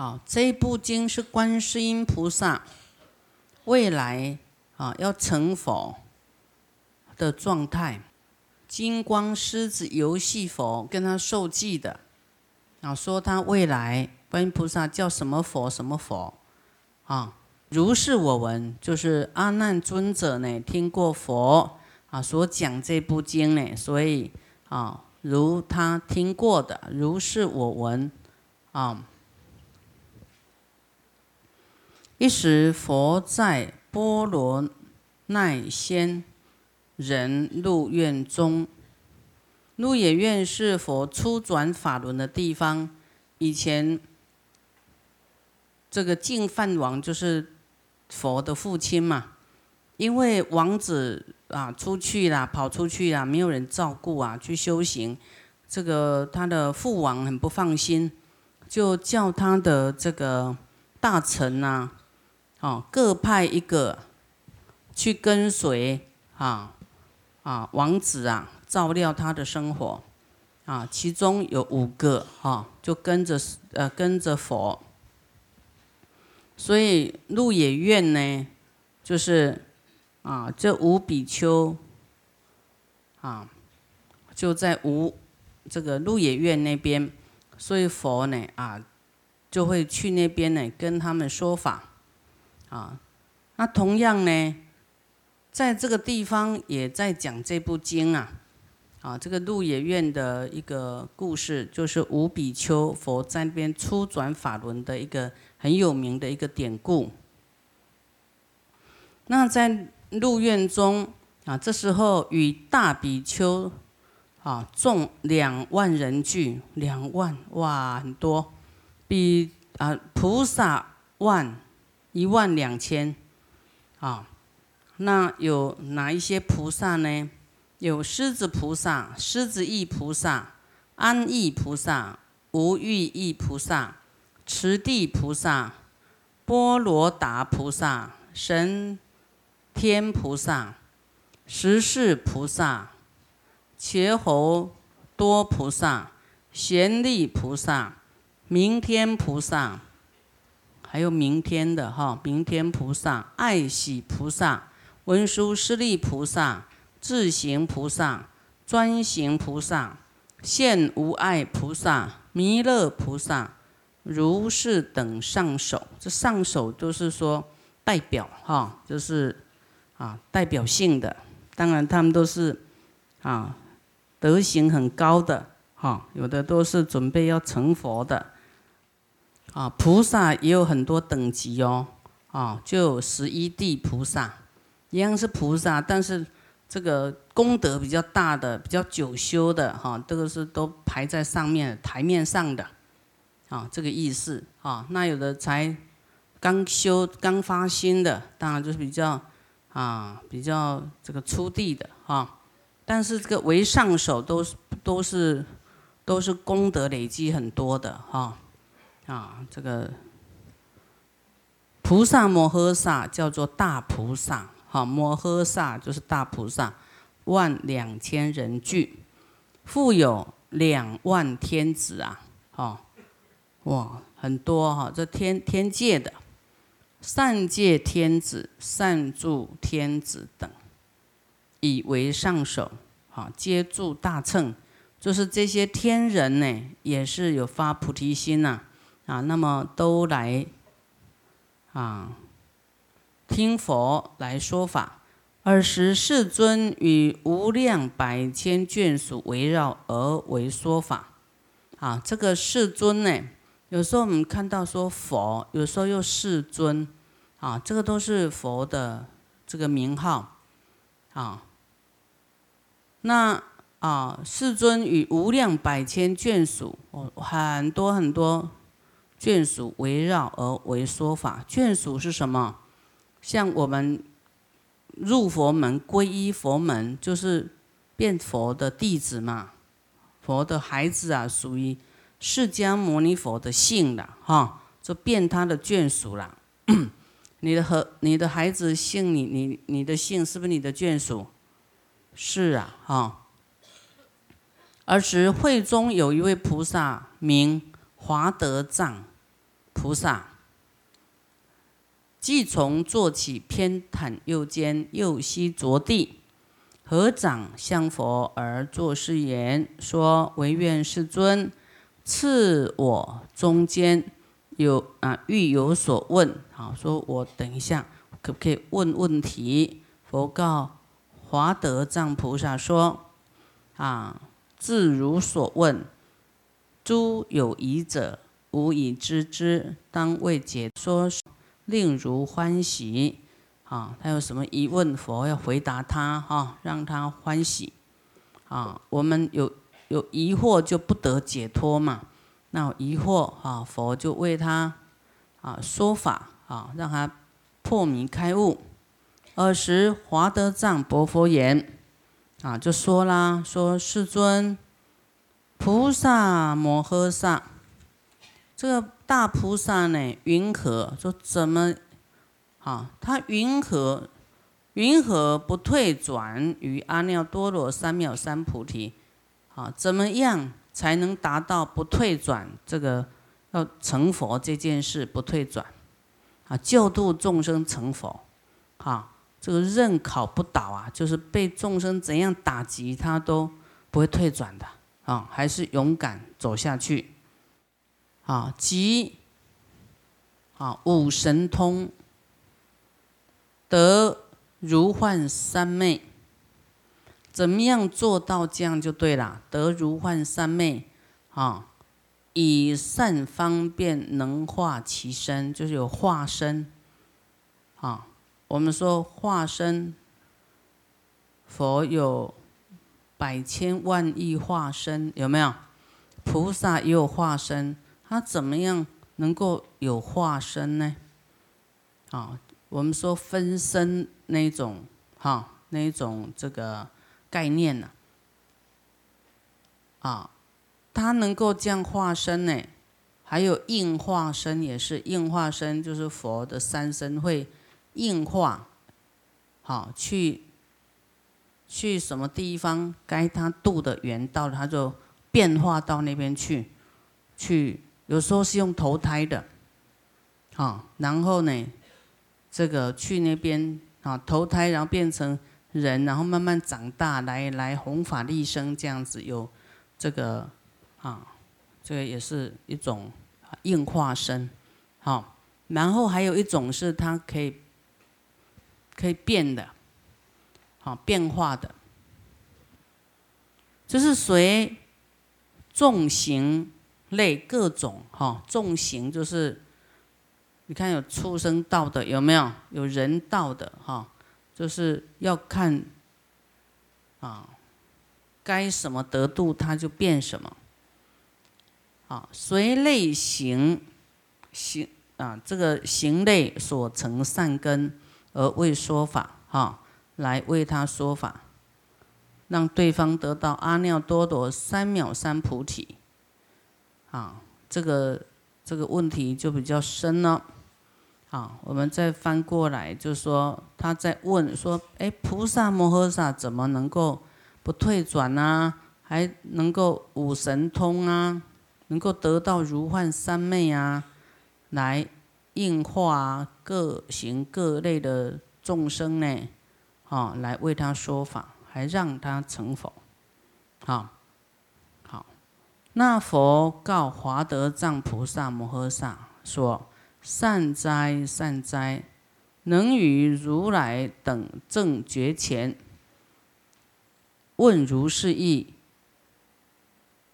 好，这部经是观世音菩萨未来啊要成佛的状态。金光狮子游戏佛跟他受记的啊，说他未来观音菩萨叫什么佛什么佛啊？如是我闻，就是阿难尊者呢听过佛啊所讲这部经呢，所以啊如他听过的，如是我闻啊。一时，佛在波罗奈仙人鹿院中。鹿野院是佛初转法轮的地方。以前，这个净饭王就是佛的父亲嘛。因为王子啊出去了，跑出去了，没有人照顾啊，去修行。这个他的父王很不放心，就叫他的这个大臣呐。哦，各派一个去跟随啊啊王子啊，照料他的生活啊。其中有五个哈，就跟着呃跟着佛。所以鹿野苑呢，就是啊这五比丘啊，就在五这个鹿野苑那边，所以佛呢啊就会去那边呢跟他们说法。啊，那同样呢，在这个地方也在讲这部经啊，啊，这个鹿野苑的一个故事，就是五比丘佛在那边初转法轮的一个很有名的一个典故。那在鹿苑中啊，这时候与大比丘啊众两万人聚，两万哇很多，比啊菩萨万。一万两千，啊，那有哪一些菩萨呢？有狮子菩萨、狮子意菩萨、安逸菩萨、无欲意菩萨、持地菩萨、波罗达菩萨、神天菩萨、十世菩萨、切侯多菩萨、贤利菩萨、明天菩萨。还有明天的哈，明天菩萨、爱喜菩萨、文殊师利菩萨、智行菩萨、专行菩萨、现无碍菩萨、弥勒菩萨、如是等上首，这上首都是说代表哈，就是啊代表性的。当然他们都是啊德行很高的哈，有的都是准备要成佛的。啊，菩萨也有很多等级哦，啊，就有十一地菩萨，一样是菩萨，但是这个功德比较大的、比较久修的，哈，这个是都排在上面台面上的，啊，这个意思啊。那有的才刚修、刚发心的，当然就是比较啊，比较这个出地的哈。但是这个为上首都是都是都是功德累积很多的哈。啊这个菩萨摩诃萨叫做大菩萨，哈，摩诃萨就是大菩萨，万两千人聚，富有两万天子啊，好，哇，很多哈，这天天界的善界天子、善住天子等，以为上首，好，皆住大乘，就是这些天人呢，也是有发菩提心呐。啊那么都来啊听佛来说法。尔时世尊与无量百千眷属围绕而为说法。啊，这个世尊呢，有时候我们看到说佛，有时候又世尊，啊，这个都是佛的这个名号。啊，那啊，世尊与无量百千眷属，哦，很多很多。眷属围绕而为说法，眷属是什么？像我们入佛门、皈依佛门，就是变佛的弟子嘛，佛的孩子啊，属于释迦牟尼佛的姓了，哈，就变他的眷属了。你的和你的孩子姓你，你你的姓是不是你的眷属？是啊，哈。而时会中有一位菩萨名华德藏。菩萨。即从坐起，偏袒右肩，右膝着地，合掌向佛而作誓言：说唯愿世尊赐我中间有啊，欲有所问。好，说我等一下可不可以问问题？佛告华德藏菩萨说：啊，自如所问，诸有疑者，无以知之，当为解说。令如欢喜，啊，他有什么疑问，佛要回答他，哈，让他欢喜，啊，我们有有疑惑就不得解脱嘛，那疑惑，啊，佛就为他，啊，说法，啊，让他破迷开悟。尔时华德藏薄佛言，啊，就说啦，说世尊，菩萨摩诃萨。这个大菩萨呢，云何说怎么？啊，他云何云何不退转于阿耨多罗三藐三菩提？啊，怎么样才能达到不退转？这个要成佛这件事不退转，啊，救度众生成佛，啊，这个任考不倒啊，就是被众生怎样打击，他都不会退转的，啊，还是勇敢走下去。啊，即啊五神通得如幻三昧，怎么样做到这样就对了？得如幻三昧啊，以善方便能化其身，就是有化身啊。我们说化身，佛有百千万亿化身，有没有？菩萨也有化身。他怎么样能够有化身呢？啊，我们说分身那种哈，那种这个概念呢？啊，他能够这样化身呢？还有应化身也是应化身，就是佛的三身会应化，好去去什么地方该他度的缘到，他就变化到那边去去。有时候是用投胎的，啊，然后呢，这个去那边啊投胎，然后变成人，然后慢慢长大，来来弘法利生这样子，有这个啊，这个也是一种应化身，好，然后还有一种是他可以可以变的，好变化的，就是随众行。类各种哈，众行就是，你看有畜生道的有没有？有人道的哈，就是要看啊，该什么得度他就变什么。啊，随类行行啊，这个行类所成善根而为说法哈，来为他说法，让对方得到阿耨多罗三藐三菩提。啊，这个这个问题就比较深了。啊，我们再翻过来，就说他在问说：，哎，菩萨摩诃萨怎么能够不退转呢？还能够五神通啊，能够得到如幻三昧啊，来应化各行各类的众生呢？啊，来为他说法，还让他成佛。好。好那佛告华德藏菩萨摩诃萨说：“善哉，善哉！能与如来等正觉前问如是意。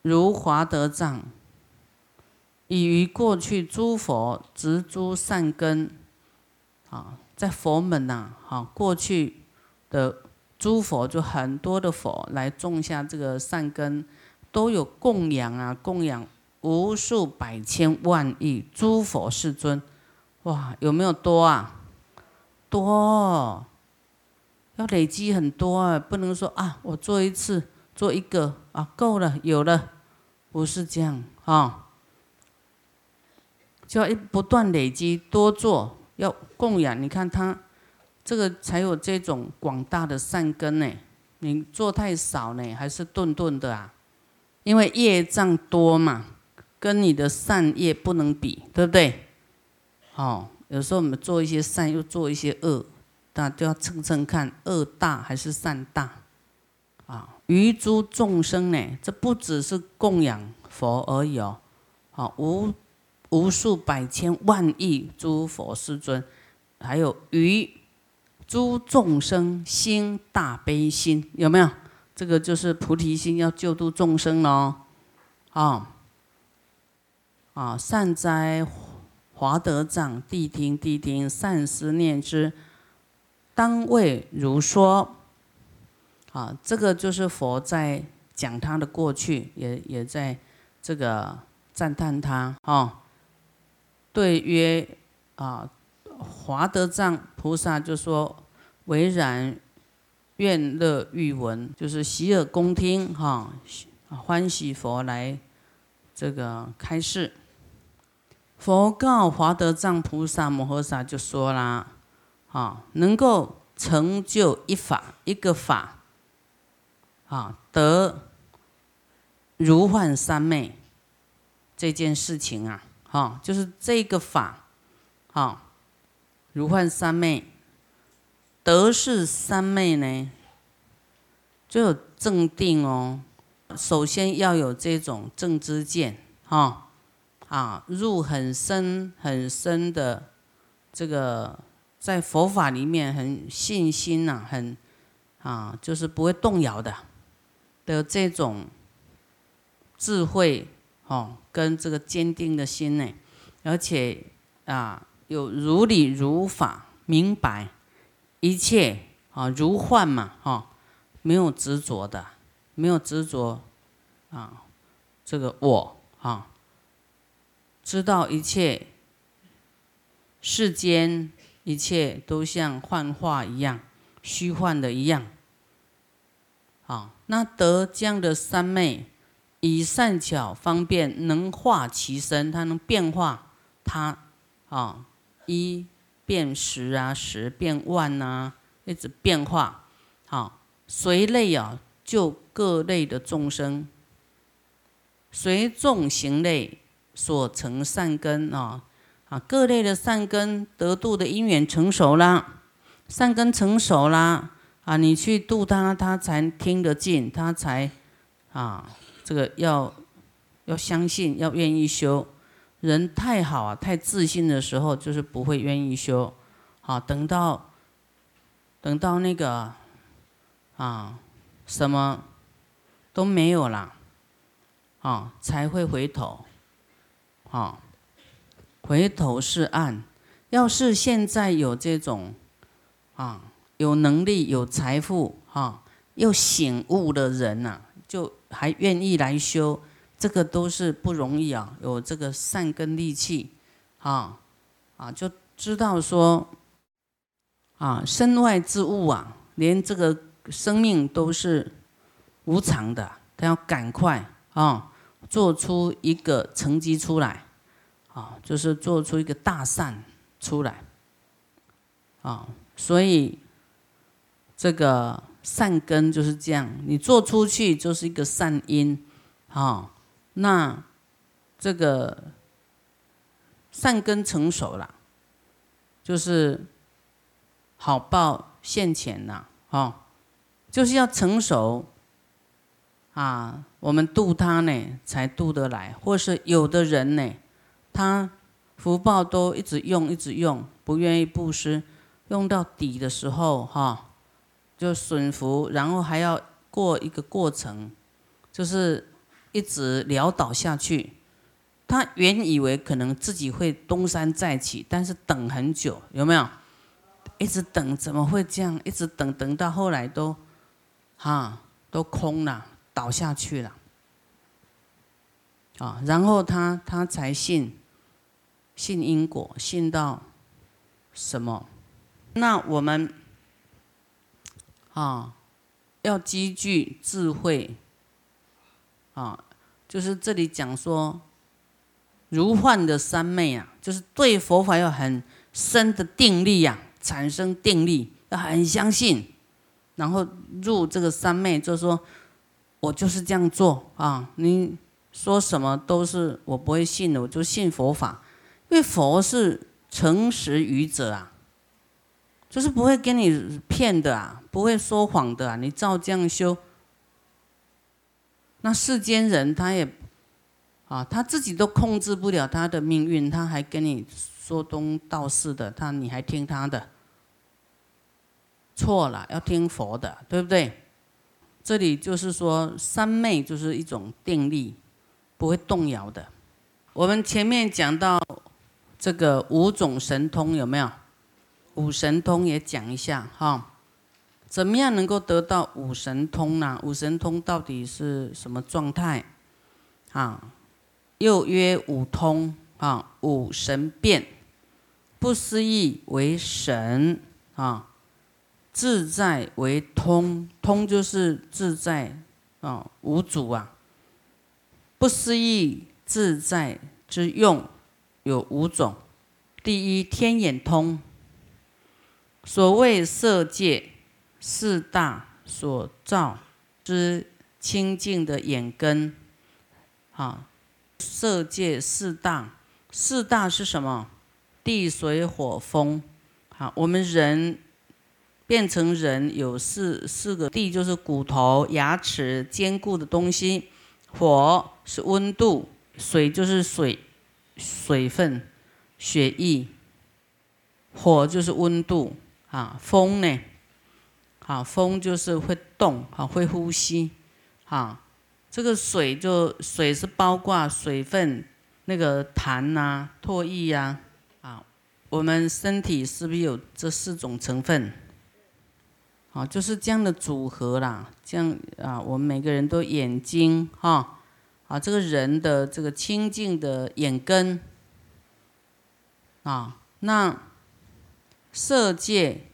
如华德藏已于过去诸佛植诸善根，啊，在佛门呐，哈，过去的诸佛就很多的佛来种下这个善根。”都有供养啊，供养无数百千万亿诸佛世尊，哇，有没有多啊？多，要累积很多啊，不能说啊，我做一次做一个啊，够了，有了，不是这样啊，就要一不断累积，多做，要供养。你看他这个才有这种广大的善根呢，你做太少呢，还是顿顿的啊？因为业障多嘛，跟你的善业不能比，对不对？哦，有时候我们做一些善，又做一些恶，那都要称称看，恶大还是善大？啊，于诸众生呢，这不只是供养佛而已哦，好无无数百千万亿诸佛世尊，还有于诸众生心大悲心，有没有？这个就是菩提心，要救度众生喽，啊啊，善哉！华德藏，谛听谛听，善思念之，当为如说。啊，这个就是佛在讲他的过去，也也在这个赞叹他啊。对曰啊，华德藏菩萨就说：唯然愿乐欲闻，就是洗耳恭听哈，欢喜佛来这个开示。佛告华德藏菩萨摩诃萨就说啦：“啊，能够成就一法一个法，啊，得如幻三昧这件事情啊，哈，就是这个法，哈，如幻三昧，得是三昧呢，就有正定哦。首先要有这种正知见，哈。”啊，入很深很深的这个，在佛法里面很信心呐，很啊，就是不会动摇的的这种智慧哦，跟这个坚定的心呢，而且啊，有如理如法，明白一切啊，如幻嘛，哈，没有执着的，没有执着啊，这个我啊。知道一切世间一切都像幻化一样，虚幻的一样。啊，那得这样的三昧，以善巧方便能化其身，它能变化它啊，一变十啊，十变万啊，一直变化。好，随类啊，就各类的众生，随众行类。所成善根啊啊，各类的善根得度的因缘成熟啦，善根成熟啦啊，你去度他，他才听得进，他才啊，这个要要相信，要愿意修。人太好啊，太自信的时候，就是不会愿意修。好，等到等到那个啊，什么都没有了啊，才会回头。啊，回头是岸。要是现在有这种啊，有能力、有财富、哈，又醒悟的人呐，就还愿意来修，这个都是不容易啊。有这个善根利器，啊啊，就知道说啊，身外之物啊，连这个生命都是无常的，他要赶快啊。做出一个成绩出来，啊，就是做出一个大善出来，啊，所以这个善根就是这样，你做出去就是一个善因，啊，那这个善根成熟了，就是好报现前了，哦，就是要成熟。啊，我们度他呢，才度得来；或是有的人呢，他福报都一直用，一直用，不愿意布施，用到底的时候，哈，就损福，然后还要过一个过程，就是一直潦倒下去。他原以为可能自己会东山再起，但是等很久，有没有？一直等，怎么会这样？一直等，等到后来都，哈，都空了。倒下去了，啊，然后他他才信，信因果，信到什么？那我们啊，要积聚智慧，啊，就是这里讲说，如幻的三昧啊，就是对佛法有很深的定力呀，产生定力，要很相信，然后入这个三昧，就是说。我就是这样做啊！你说什么都是我不会信的，我就信佛法，因为佛是诚实愚者啊，就是不会跟你骗的啊，不会说谎的啊，你照这样修。那世间人他也啊，他自己都控制不了他的命运，他还跟你说东道西的，他你还听他的？错了，要听佛的，对不对？这里就是说三昧就是一种定力，不会动摇的。我们前面讲到这个五种神通有没有？五神通也讲一下哈。怎么样能够得到五神通呢？五神通到底是什么状态？啊，又曰五通啊，五神变，不思议为神啊。自在为通，通就是自在啊，无主啊。不思议自在之用有五种。第一，天眼通。所谓色界四大所造之清净的眼根，啊，色界四大，四大是什么？地水火风。好，我们人。变成人有四四个地，就是骨头、牙齿、坚固的东西；火是温度，水就是水，水分、血液。火就是温度啊，风呢？啊，风就是会动啊，会呼吸啊。这个水就水是包括水分，那个痰呐、唾液呀啊。我们身体是不是有这四种成分？啊，就是这样的组合啦，这样啊，我们每个人都眼睛哈，啊，这个人的这个清净的眼根，啊，那色界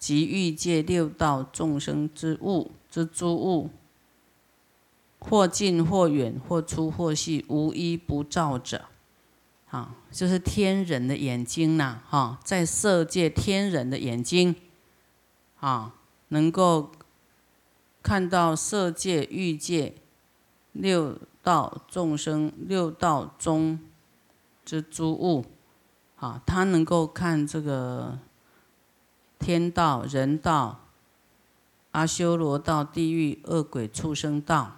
及欲界六道众生之物之诸物，或近或远，或粗或细，无一不照者，啊，就是天人的眼睛呐，哈，在色界天人的眼睛。啊，能够看到色界、欲界、六道众生、六道中之诸物，啊，他能够看这个天道、人道、阿修罗道、地狱、恶鬼、畜生道，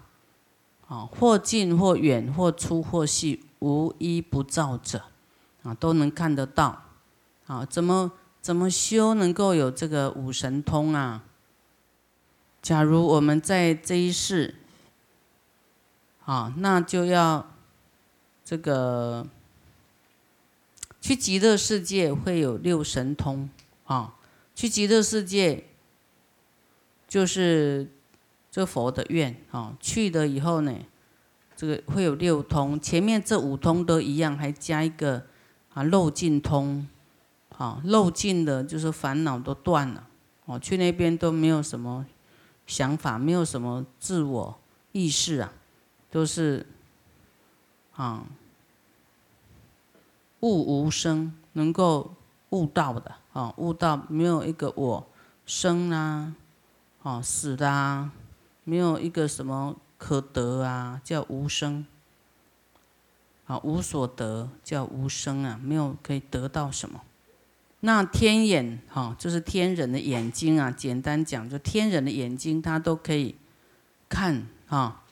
啊，或近或远，或粗或细，无一不照者，啊，都能看得到，啊，怎么？怎么修能够有这个五神通啊？假如我们在这一世，啊，那就要这个去极乐世界会有六神通啊。去极乐世界就是这佛的愿啊。去了以后呢，这个会有六通，前面这五通都一样，还加一个啊漏尽通。啊，漏尽的，就是烦恼都断了。哦，去那边都没有什么想法，没有什么自我意识啊，都是啊悟无生，能够悟道的哦，悟到没有一个我生啊，哦死的啊，没有一个什么可得啊，叫无生。啊，无所得叫无生啊，没有可以得到什么。那天眼哈，就是天人的眼睛啊。简单讲，就天人的眼睛，他都可以看啊。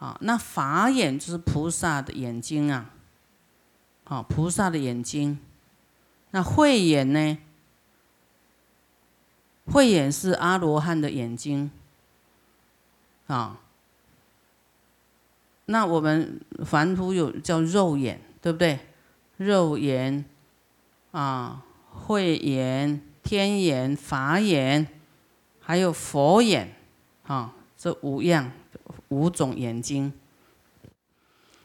啊，那法眼就是菩萨的眼睛啊。好，菩萨的眼睛。那慧眼呢？慧眼是阿罗汉的眼睛啊。那我们凡夫有叫肉眼，对不对？肉眼。啊，慧眼、天眼、法眼，还有佛眼，啊，这五样五种眼睛。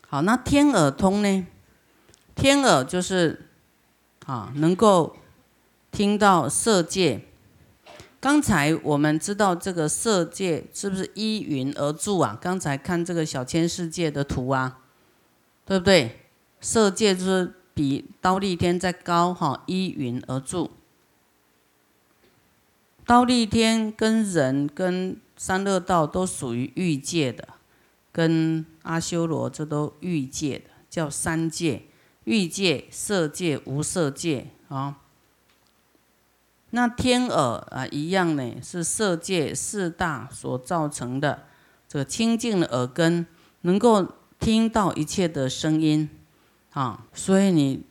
好，那天耳通呢？天耳就是啊，能够听到色界。刚才我们知道这个色界是不是依云而住啊？刚才看这个小千世界的图啊，对不对？色界就是。比刀立天再高哈，依云而住。刀立天跟人跟三乐道都属于欲界的，跟阿修罗这都欲界的，叫三界。欲界、色界、无色界啊。那天耳啊，一样呢，是色界四大所造成的这个清净的耳根，能够听到一切的声音啊。所以你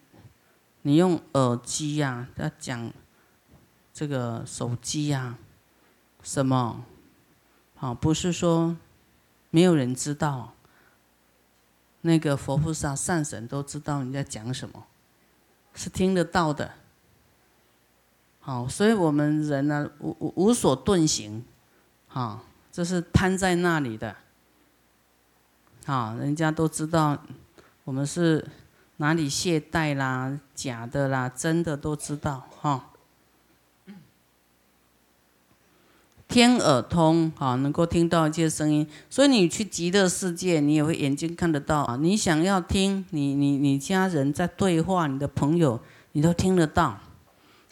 你用耳机呀，要讲这个手机呀，什么？好，不是说没有人知道，那个佛菩萨、善神都知道你在讲什么，是听得到的。好，所以我们人呢，无无无所遁形，啊，这是瘫在那里的，啊，人家都知道我们是哪里懈怠啦、假的啦、真的都知道，哈。天耳通，啊，能够听到一些声音，所以你去极乐世界，你也会眼睛看得到啊。你想要听，你你你家人在对话，你的朋友，你都听得到。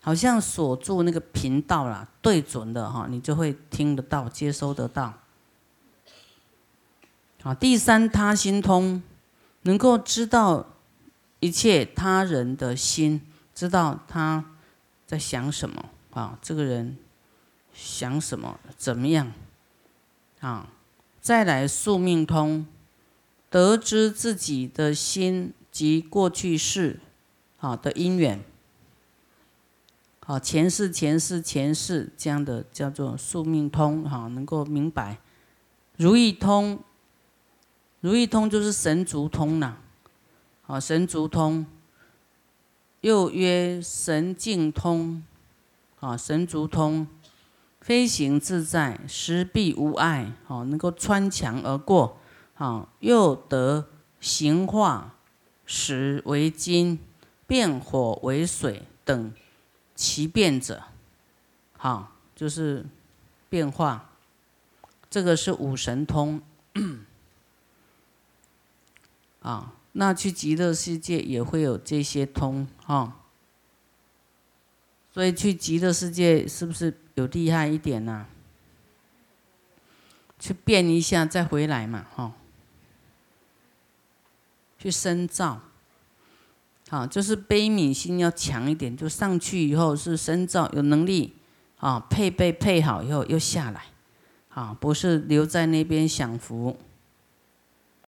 好像锁住那个频道啦，对准的哈，你就会听得到、接收得到。好，第三他心通，能够知道一切他人的心，知道他在想什么啊，这个人想什么，怎么样啊？再来宿命通，得知自己的心及过去世啊的因缘。好，前世、前世、前世这样的叫做宿命通，哈，能够明白。如意通，如意通就是神足通呐，好，神足通，又曰神境通，啊，神足通，飞行自在，时必无碍，好，能够穿墙而过，好，又得形化石为金，变火为水等。其变者，好，就是变化。这个是五神通啊。那去极乐世界也会有这些通哈。所以去极乐世界是不是有厉害一点呢？去变一下再回来嘛，哈。去深造。好，就是悲悯心要强一点，就上去以后是深造有能力，啊，配备配好以后又下来，啊，不是留在那边享福。